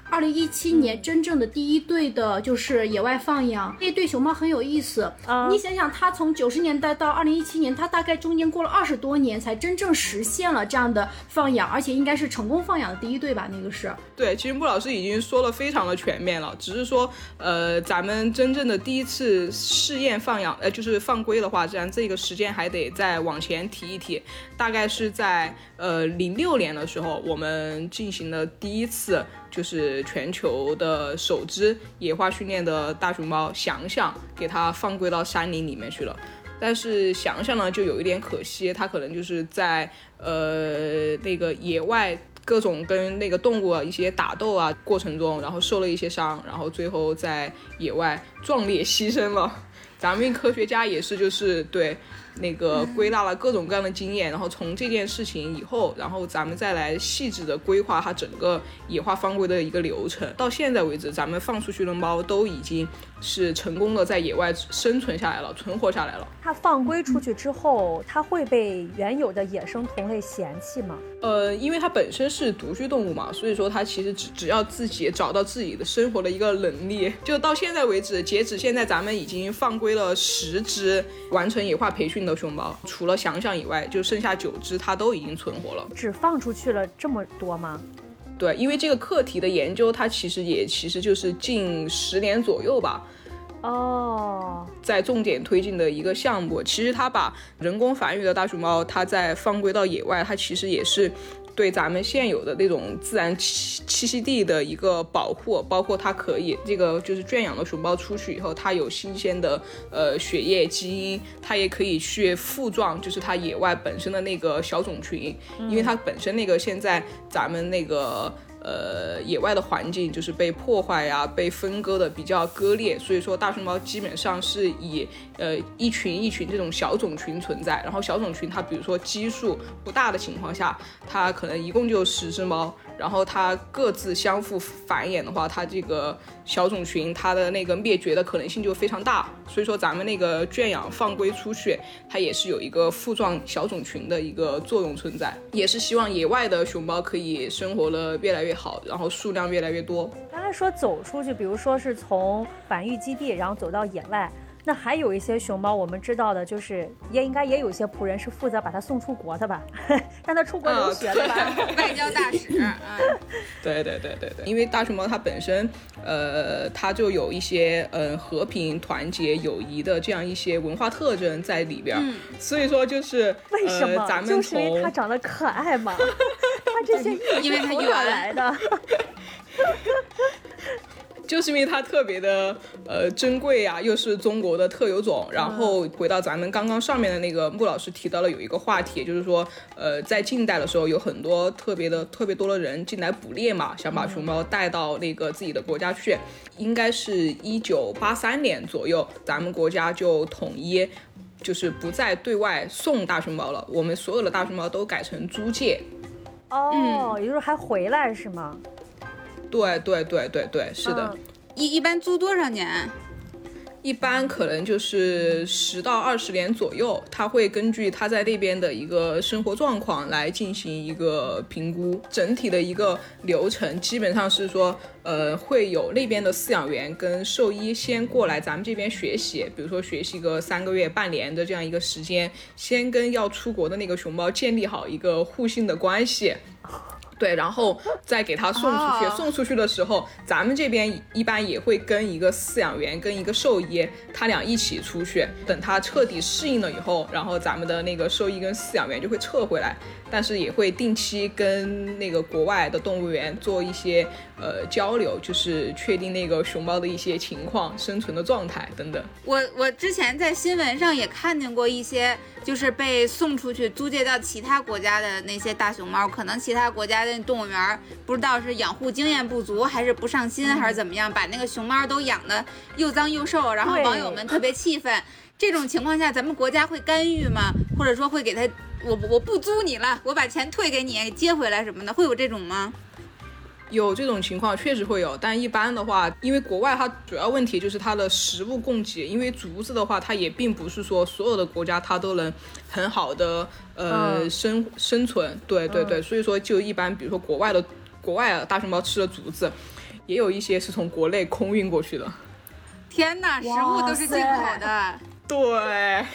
二零一七年真正的第一对的就是野外放养，那对熊猫很有意思。你想想，它从九十年代到二零一七年，它大概中间过了二十多年，才真正实现了这样的放养，而且应该是成功放养的第一对吧？那个是。对，其实穆老师已经说了非常的全面了，只是说，呃，咱们真正的第一次试验放养，呃，就是放归的话，这样这个时间还得再往前提一提，大概是在呃零六年的时候，我们进行了第一次。就是全球的首只野化训练的大熊猫翔翔，给它放归到山林里面去了。但是翔翔呢，就有一点可惜，它可能就是在呃那个野外各种跟那个动物啊一些打斗啊过程中，然后受了一些伤，然后最后在野外壮烈牺牲了。咱们科学家也是，就是对。那个归纳了各种各样的经验，然后从这件事情以后，然后咱们再来细致的规划它整个野化放归的一个流程。到现在为止，咱们放出去的猫都已经是成功的在野外生存下来了，存活下来了。它放归出去之后，它会被原有的野生同类嫌弃吗？呃，因为它本身是独居动物嘛，所以说它其实只只要自己找到自己的生活的一个能力。就到现在为止，截止现在，咱们已经放归了十只完成野化培训。的熊猫，除了想想以外，就剩下九只，它都已经存活了。只放出去了这么多吗？对，因为这个课题的研究，它其实也其实就是近十年左右吧。哦，在重点推进的一个项目。其实它把人工繁育的大熊猫，它在放归到野外，它其实也是对咱们现有的那种自然栖栖息地的一个保护，包括它可以这个就是圈养的熊猫出去以后，它有新鲜的呃血液基因，它也可以去复壮，就是它野外本身的那个小种群，因为它本身那个现在咱们那个。呃，野外的环境就是被破坏呀、被分割的比较割裂，所以说大熊猫基本上是以呃一群一群这种小种群存在。然后小种群它比如说基数不大的情况下，它可能一共就十只猫，然后它各自相互繁衍的话，它这个小种群它的那个灭绝的可能性就非常大。所以说咱们那个圈养放归出去，它也是有一个复壮小种群的一个作用存在，也是希望野外的熊猫可以生活的越来越好，然后数量越来越多。刚才说走出去，比如说是从繁育基地，然后走到野外，那还有一些熊猫，我们知道的就是也应该也有一些仆人是负责把它送出国的吧，让它出国留学的吧。外交大使啊，对对对对对，因为大熊猫它本身，呃，它就有一些嗯、呃和平、团结、友谊的这样一些文化特征在里边儿，所以说就是为什么？呃、咱们就是因为从它长得可爱嘛。它这些因为它从哪圆来的？就是因为它特别的呃珍贵呀、又是中国的特有种。然后回到咱们刚刚上面的那个穆老师提到了有一个话题，就是说呃在近代的时候有很多特别的特别多的人进来捕猎嘛，想把熊猫带到那个自己的国家去。应该是一九八三年左右，咱们国家就统一。就是不再对外送大熊猫了，我们所有的大熊猫都改成租借。哦，也就是还回来是吗？对对对对对，是的。嗯一一般租多少年？一般可能就是十到二十年左右，他会根据他在那边的一个生活状况来进行一个评估。整体的一个流程基本上是说，呃，会有那边的饲养员跟兽医先过来咱们这边学习，比如说学习个三个月、半年的这样一个时间，先跟要出国的那个熊猫建立好一个互信的关系。对，然后再给它送出去。哦送出去的时候，咱们这边一般也会跟一个饲养员、跟一个兽医，他俩一起出去。等它彻底适应了以后，然后咱们的那个兽医跟饲养员就会撤回来，但是也会定期跟那个国外的动物园做一些呃交流，就是确定那个熊猫的一些情况、生存的状态等等。我我之前在新闻上也看见过一些，就是被送出去租借到其他国家的那些大熊猫，可能其他国家的动物园儿不知道是养护经验不足，还是不上心，还是怎么样，把那个熊猫都养的又脏又瘦，然后网友们特别气愤。这种情况下，咱们国家会干预吗？或者说会给他，我我不租你了，我把钱退给你，接回来什么的，会有这种吗？有这种情况确实会有，但一般的话，因为国外它主要问题就是它的食物供给，因为竹子的话，它也并不是说所有的国家它都能很好的呃、嗯。生生存，对对对，所以说就一般，比如说国外的国外的大熊猫吃的竹子，也有一些是从国内空运过去的，天哪，食物都是进口的。对，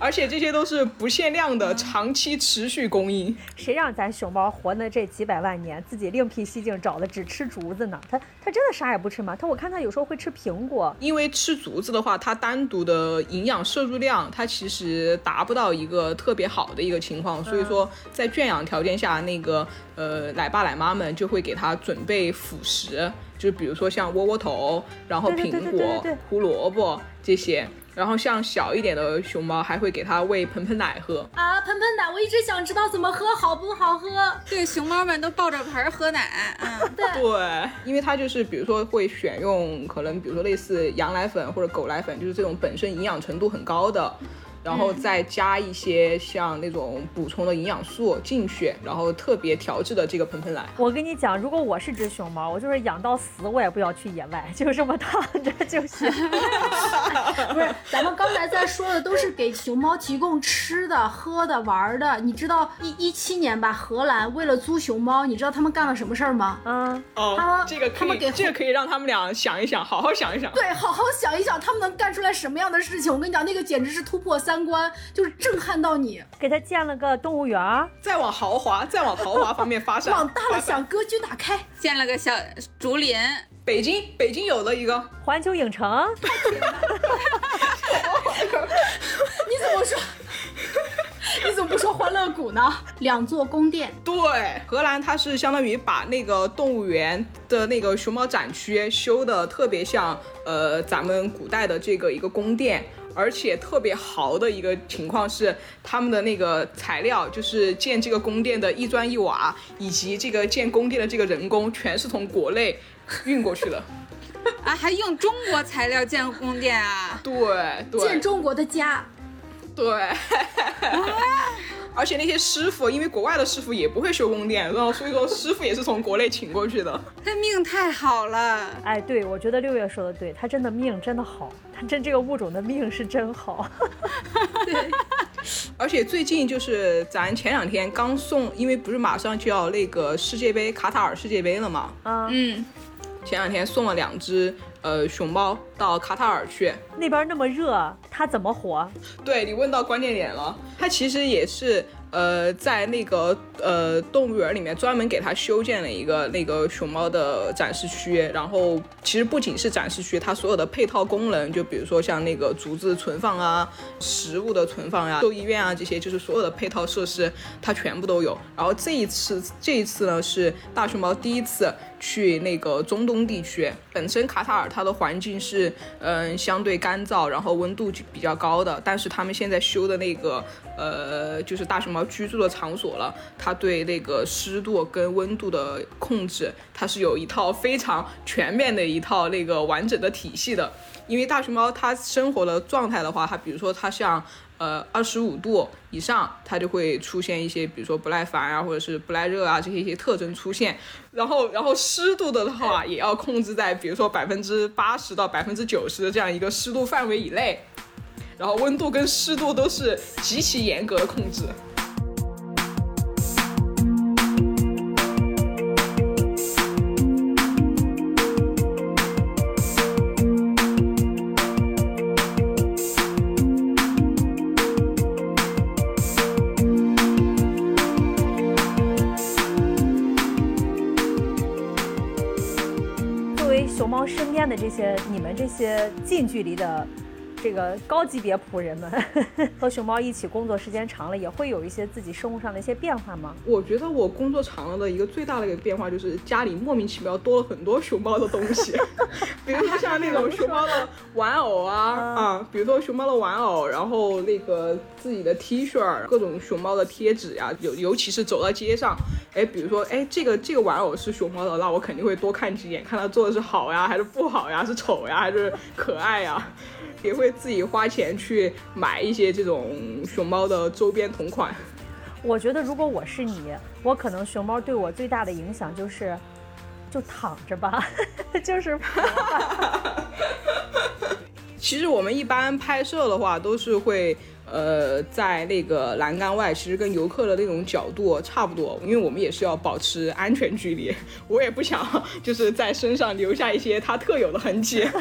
而且这些都是不限量的，长期持续供应。谁让咱熊猫活的这几百万年，自己另辟蹊径找的只吃竹子呢？它它真的啥也不吃吗？它我看它有时候会吃苹果。因为吃竹子的话，它单独的营养摄入量，它其实达不到一个特别好的一个情况，所以说在圈养条件下，那个呃奶爸奶妈们就会给它准备辅食，就比如说像窝窝头，然后苹果对、胡萝卜这些。然后像小一点的熊猫，还会给它喂盆盆奶喝。啊，盆盆奶，我一直想知道怎么喝，好不好喝？对，熊猫们都抱着盆儿喝奶，嗯，对，因为它就是比如说会选用可能比如说类似羊奶粉或者狗奶粉，就是这种本身营养程度很高的，然后再加一些像那种补充的营养素进去，然后特别调制的这个盆盆奶。我跟你讲，如果我是只熊猫，我就是养到死，我也不要去野外，就这么躺着就行。不是，咱们刚才在说的都是给熊猫提供吃的、喝的、玩的。你知道一一七年吧，荷兰为了租熊猫，你知道他们干了什么事儿吗？嗯，哦他们这个可以，他们给这个可以让他们俩想一想，好好想一想。对，好好想一想，他们能干出来什么样的事情？我跟你讲，那个简直是突破三观，就是震撼到你。给他建了个动物园。再往豪华，再往豪华方面发展。往大了想，格局打开。建了个小竹林，北京，北京有了一个，环球影城，你怎么说？你怎么不说《欢乐谷呢，两座宫殿。对，荷兰它是相当于把那个动物园的那个熊猫展区修的特别像呃咱们古代的这个一个宫殿。而且特别豪的一个情况是，他们的那个材料，就是建这个宫殿的一砖一瓦，以及这个建宫殿的这个人工，全是从国内运过去的。啊，还用中国材料建宫殿啊？对对，建中国的家。对。而且那些师傅，因为国外的师傅也不会修宫殿，然后 所以说师傅也是从国内请过去的。他命太好了，哎，对，我觉得六月说的对，他真的命真的好，他真这个物种的命是真好。对，而且最近就是咱前两天刚送，因为不是马上就要那个世界杯卡塔尔世界杯了嘛？嗯，嗯，前两天送了两只呃熊猫到卡塔尔去，那边那么热，它怎么活？对你问到关键点了，它其实也是。呃，在那个呃动物园里面专门给它修建了一个那个熊猫的展示区，然后其实不仅是展示区，它所有的配套功能，就比如说像那个竹子存放啊、食物的存放呀、兽医院啊这些，就是所有的配套设施它全部都有。然后这一次这一次呢是大熊猫第一次去那个中东地区，本身卡塔尔它的环境是嗯相对干燥，然后温度比较高的，但是他们现在修的那个呃就是大熊猫。居住的场所了，它对那个湿度跟温度的控制，它是有一套非常全面的一套那个完整的体系的。因为大熊猫它生活的状态的话，它比如说它像呃二十五度以上，它就会出现一些比如说不耐烦啊，或者是不耐热啊这些一些特征出现。然后然后湿度的话也要控制在比如说百分之八十到百分之九十的这样一个湿度范围以内。然后温度跟湿度都是极其严格的控制。熊猫身边的这些，你们这些近距离的这个高级别仆人们，和熊猫一起工作时间长了，也会有一些自己生活上的一些变化吗？我觉得我工作长了的一个最大的一个变化，就是家里莫名其妙多了很多熊猫的东西，比如说像那种熊猫的玩偶啊啊，比如说熊猫的玩偶，然后那个自己的 T 恤，各种熊猫的贴纸呀，尤尤其是走到街上。哎，比如说，哎，这个这个玩偶是熊猫的，那我肯定会多看几眼，看它做的是好呀，还是不好呀，是丑呀，还是可爱呀，也会自己花钱去买一些这种熊猫的周边同款。我觉得，如果我是你，我可能熊猫对我最大的影响就是，就躺着吧，就是。其实我们一般拍摄的话，都是会。呃，在那个栏杆外，其实跟游客的那种角度差不多，因为我们也是要保持安全距离。我也不想就是在身上留下一些它特有的痕迹。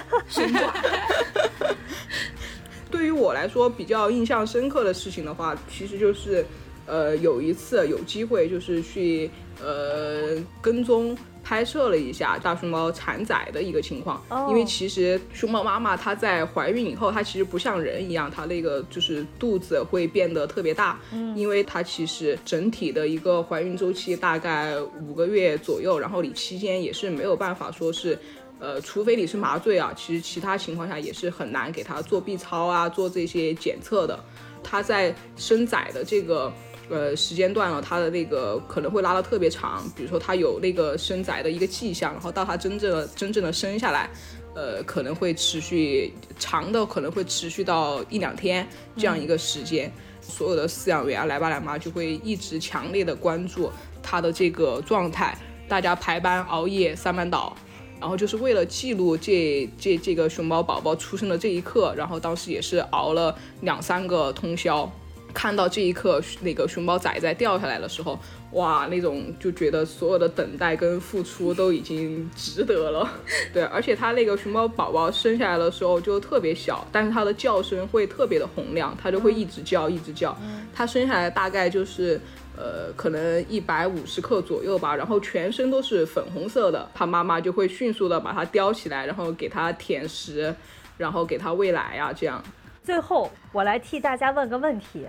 对于我来说，比较印象深刻的事情的话，其实就是，呃，有一次有机会就是去呃跟踪。拍摄了一下大熊猫产崽的一个情况，因为其实熊猫妈妈她在怀孕以后，它其实不像人一样，它那个就是肚子会变得特别大，因为它其实整体的一个怀孕周期大概五个月左右，然后你期间也是没有办法说是，呃，除非你是麻醉啊，其实其他情况下也是很难给它做 B 超啊，做这些检测的，它在生崽的这个。呃，时间段了，它的那个可能会拉的特别长，比如说它有那个生崽的一个迹象，然后到它真正真正的生下来，呃，可能会持续长的，可能会持续到一两天这样一个时间。所有的饲养员啊，来爸来妈就会一直强烈的关注它的这个状态，大家排班熬夜三班倒，然后就是为了记录这这这个熊猫宝宝出生的这一刻，然后当时也是熬了两三个通宵。看到这一刻，那个熊猫崽崽掉下来的时候，哇，那种就觉得所有的等待跟付出都已经值得了。对，而且它那个熊猫宝宝生下来的时候就特别小，但是它的叫声会特别的洪亮，它就会一直叫，一直叫。它生下来大概就是，呃，可能一百五十克左右吧，然后全身都是粉红色的。它妈妈就会迅速的把它叼起来，然后给它舔食，然后给它喂奶呀，这样。最后，我来替大家问个问题。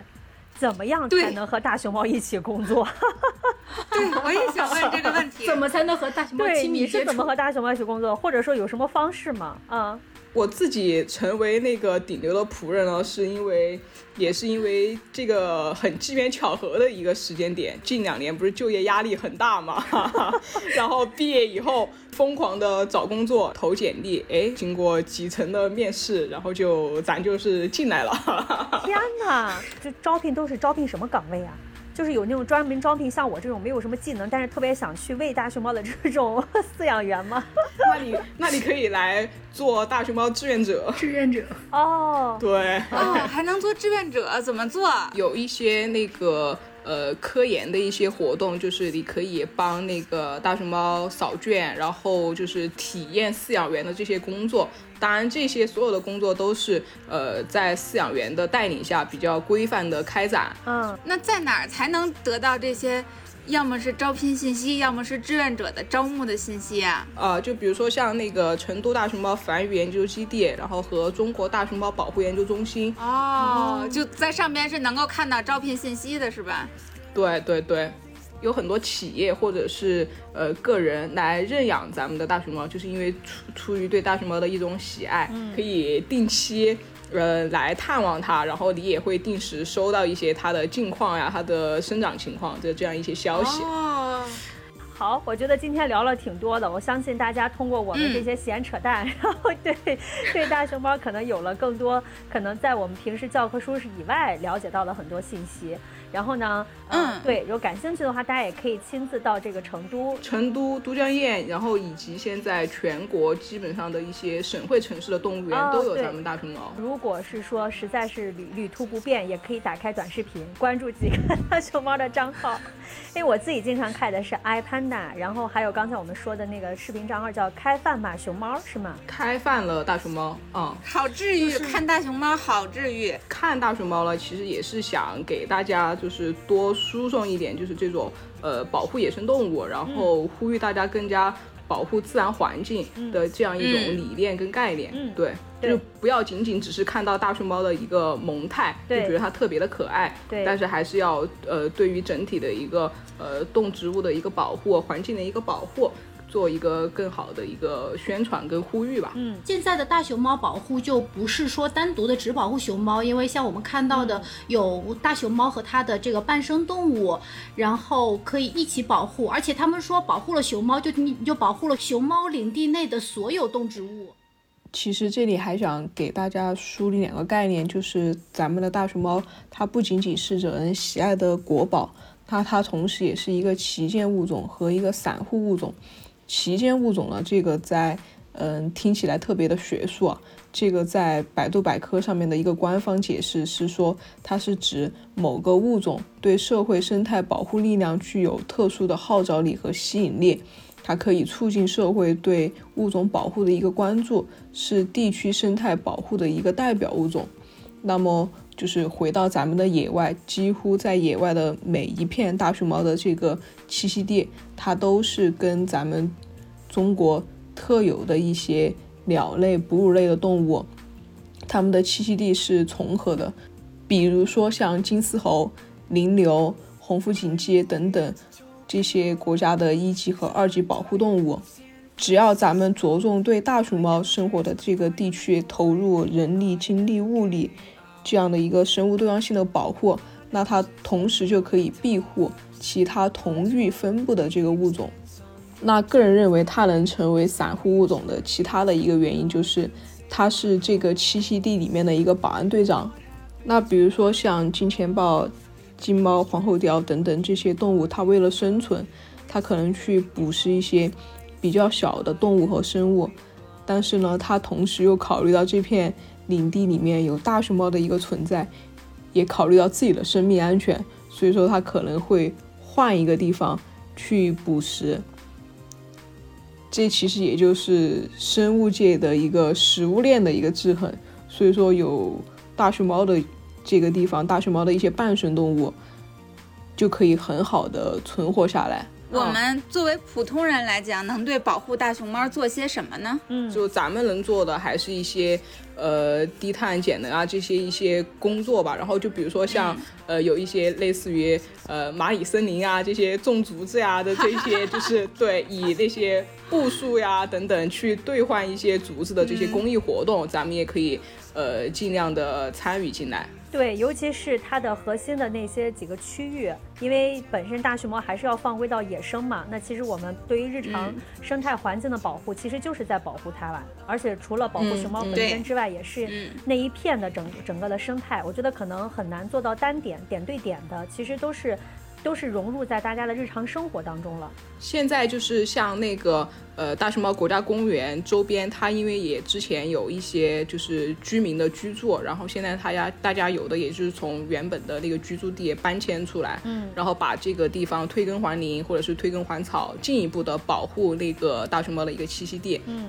怎么样才能和大熊猫一起工作？对，我也想问这个问题。怎么才能和大熊猫对，亲密接触你是怎么？和大熊猫一起工作，或者说有什么方式吗？啊、我自己成为那个顶流的仆人呢，是因为也是因为这个很机缘巧合的一个时间点。近两年不是就业压力很大嘛，然后毕业以后疯狂的找工作、投简历，哎，经过几层的面试，然后就咱就是进来了。天哪，这招聘都是招聘什么岗位啊？就是有那种专门招聘像我这种没有什么技能，但是特别想去喂大熊猫的这种 饲养员吗？那你那你可以来做大熊猫志愿者。志愿者，哦，对，哦，还能做志愿者？怎么做？有一些那个呃科研的一些活动，就是你可以帮那个大熊猫扫卷，然后就是体验饲养员的这些工作。当然，这些所有的工作都是呃在饲养员的带领下比较规范的开展。嗯，那在哪儿才能得到这些？要么是招聘信息，要么是志愿者的招募的信息啊。呃，就比如说像那个成都大熊猫繁育研究基地，然后和中国大熊猫保护研究中心，哦，就在上边是能够看到招聘信息的，是吧？对对对，有很多企业或者是呃个人来认养咱们的大熊猫，就是因为出出于对大熊猫的一种喜爱，可以定期。呃，来探望它，然后你也会定时收到一些它的近况呀、它的生长情况的这样一些消息。哦，好，我觉得今天聊了挺多的，我相信大家通过我们这些闲扯淡，然后对对大熊猫可能有了更多可能在我们平时教科书以外了解到了很多信息。然后呢，呃嗯对，如果感兴趣的话，大家也可以亲自到这个成都。成都、都江堰，然后以及现在全国基本上的一些省会城市的动物园哦都有咱们大熊猫。如果是说实在是旅旅途不便，也可以打开短视频，关注几个大 熊猫的账号。因为我自己经常看的是 iPanda，然后还有刚才我们说的那个视频账号叫开饭吧熊猫，是吗？开饭了大熊猫，嗯，好治愈，看大熊猫好治愈。看大熊猫了，其实也是想给大家就是多输送一点，就是这种呃保护野生动物，然后呼吁大家更加保护自然环境的这样一种嗯理念跟概念。嗯对，对就不要仅仅只是看到大熊猫的一个萌态，就觉得它特别的可爱，对但是还是要呃对于整体的一个呃动植物的一个保护、环境的一个保护。做一个更好的一个宣传跟呼吁吧。嗯，现在的大熊猫保护就不是说单独的只保护熊猫，因为像我们看到的有大熊猫和它的这个伴生动物，然后可以一起保护，而且他们说保护了熊猫，就你你就保护了熊猫领地内的所有动植物。其实这里还想给大家梳理两个概念，就是咱们的大熊猫，它不仅仅是惹人喜爱的国宝，它它同时也是一个旗舰物种和一个散户物种。旗舰物种呢，这个在嗯听起来特别的学术啊，这个在百度百科上面的一个官方解释是说，它是指某个物种对社会生态保护力量具有特殊的号召力和吸引力。它可以促进社会对物种保护的一个关注，是地区生态保护的一个代表物种。那么，就是回到咱们的野外，几乎在野外的每一片大熊猫的这个栖息地，它都是跟咱们中国特有的一些鸟类、哺乳类的动物，它们的栖息地是重合的。比如说像金丝猴、羚牛、红腹锦鸡等等。这些国家的一级和二级保护动物，只要咱们着重对大熊猫生活的这个地区投入人力、精力、物力这样的一个生物多样性的保护，那它同时就可以庇护其他同域分布的这个物种。那个人认为它能成为散户物种的其他的一个原因就是，它是这个栖息地里面的一个保安队长。那比如说像金钱豹。金猫、黄喉貂等等这些动物，它为了生存，它可能去捕食一些比较小的动物和生物，但是呢，它同时又考虑到这片领地里面有大熊猫的一个存在，也考虑到自己的生命安全，所以说它可能会换一个地方去捕食。这其实也就是生物界的一个食物链的一个制衡，所以说有大熊猫的。这个地方大熊猫的一些伴生动物就可以很好的存活下来。我们作为普通人来讲，能对保护大熊猫做些什么呢？嗯，就咱们能做的还是一些呃低碳节能啊这些一些工作吧。然后就比如说像、呃有一些类似于呃蚂蚁森林啊这些种竹子呀的这些，就是 对以那些步数呀等等去兑换一些竹子的这些公益活动，咱们也可以呃尽量的参与进来。对，尤其是它的核心的那些几个区域，因为本身大熊猫还是要放归到野生嘛。那其实我们对于日常生态环境的保护，其实就是在保护它了。而且除了保护嗯熊猫本身之外，也是嗯那一片的整整个的生态。我觉得可能很难做到单点点对点的，其实都是都是融入在大家的日常生活当中了。现在就是像那个呃大熊猫国家公园周边，它因为也之前有一些就是居民的居住，然后现在它家大家有的也就是从原本的那个居住地搬迁出来，嗯，然后把这个地方推耕还林或者是推耕还草，进一步的保护那个大熊猫的一个栖息地，嗯。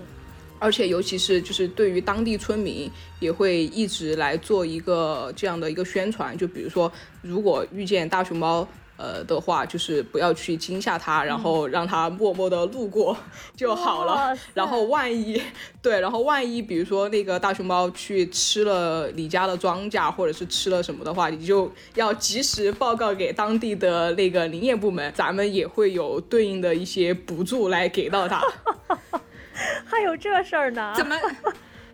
而且尤其是就是对于当地村民也会一直来做一个这样的一个宣传，就比如说如果遇见大熊猫。呃的话，就是不要去惊吓它，然后让它默默的路过 就好了。然后万一对，然后万一比如说那个大熊猫去吃了你家的庄稼，或者是吃了什么的话，你就要及时报告给当地的那个林业部门，咱们也会有对应的一些补助来给到它。还有这事儿呢？怎么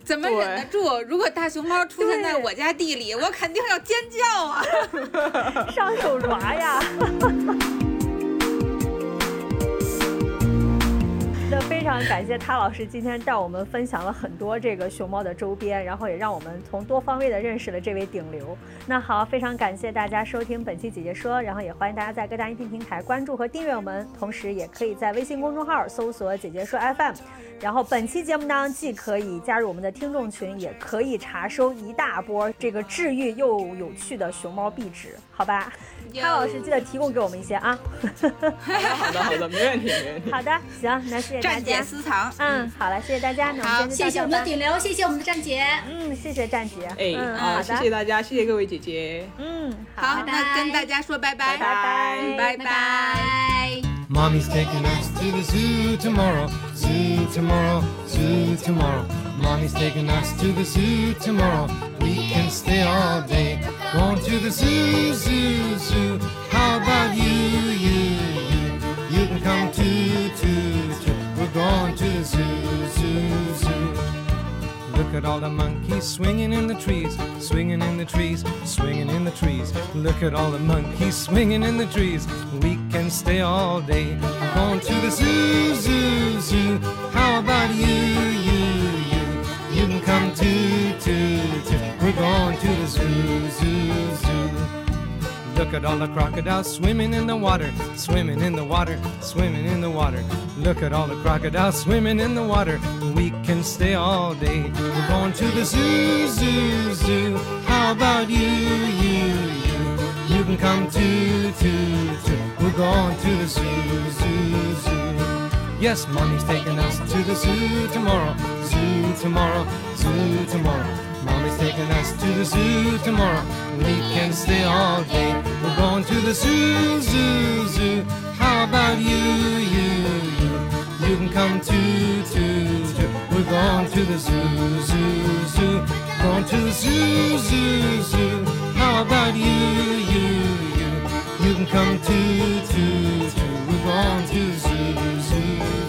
怎么忍得住？如果大熊猫出现在我家地里，我肯定要尖叫啊！上手抓呀？那非常感谢他老师今天带我们分享了很多这个熊猫的周边，然后也让我们从多方位的认识了这位顶流。那好，非常感谢大家收听本期姐姐说，然后也欢迎大家在各大音频平台关注和订阅我们，同时也可以在微信公众号搜索“姐姐说 FM”。然后本期节目呢，既可以加入我们的听众群，也可以查收一大波这个治愈又有趣的熊猫壁纸，好吧？他老师记得提供给我们一些啊。好的，好的，没问题，没问题。好的，行，那谢谢大站姐家。私藏，嗯，好了，谢谢大家，那我好们今天谢谢我们的。顶流，谢谢我们的站姐。嗯，谢谢站姐。哎，嗯，好，好的，谢谢大家，谢谢各位姐姐，嗯，好，拜那跟大家说拜拜，拜拜拜拜。Mommy's taking us to the zoo tomorrow, zoo tomorrow, zoo tomorrow. Mommy's taking us to the zoo tomorrow. We can stay all day. Going to the zoo, zoo, zoo. How about you, you, you? You can come too, too, too. We're going to the zoo, zoo, zoo. Look at all the monkeys swinging in the trees, swinging in the trees, swinging in the trees. Look at all the monkeys swinging in the trees. We can stay all day. Going to the zoo, zoo, zoo. How about you, you, you? You can come too, too, too. We're going to zoo, zoo, zoo. Look at all the crocodiles swimming in the water, swimming in the water, swimming in the water. Look at all the crocodiles swimming in the water. We can stay all day. We're going to the zoo, zoo, zoo. How about you, you, you? You can come too, too, too. We're going to the zoo, zoo, zoo. Yes, mommy's taking us to the zoo tomorrow, zoo tomorrow, zoo tomorrow. Mommy's taking us to the zoo tomorrow. We can stay all day. We're going to the zoo, zoo, zoo. How about you, you, you? You can come too, too, too. We're going to the zoo, zoo, zoo. Going to the zoo, zoo, zoo. How about you, you, you? You can come too, too, too. We're going to the zoo, zoo, zoo.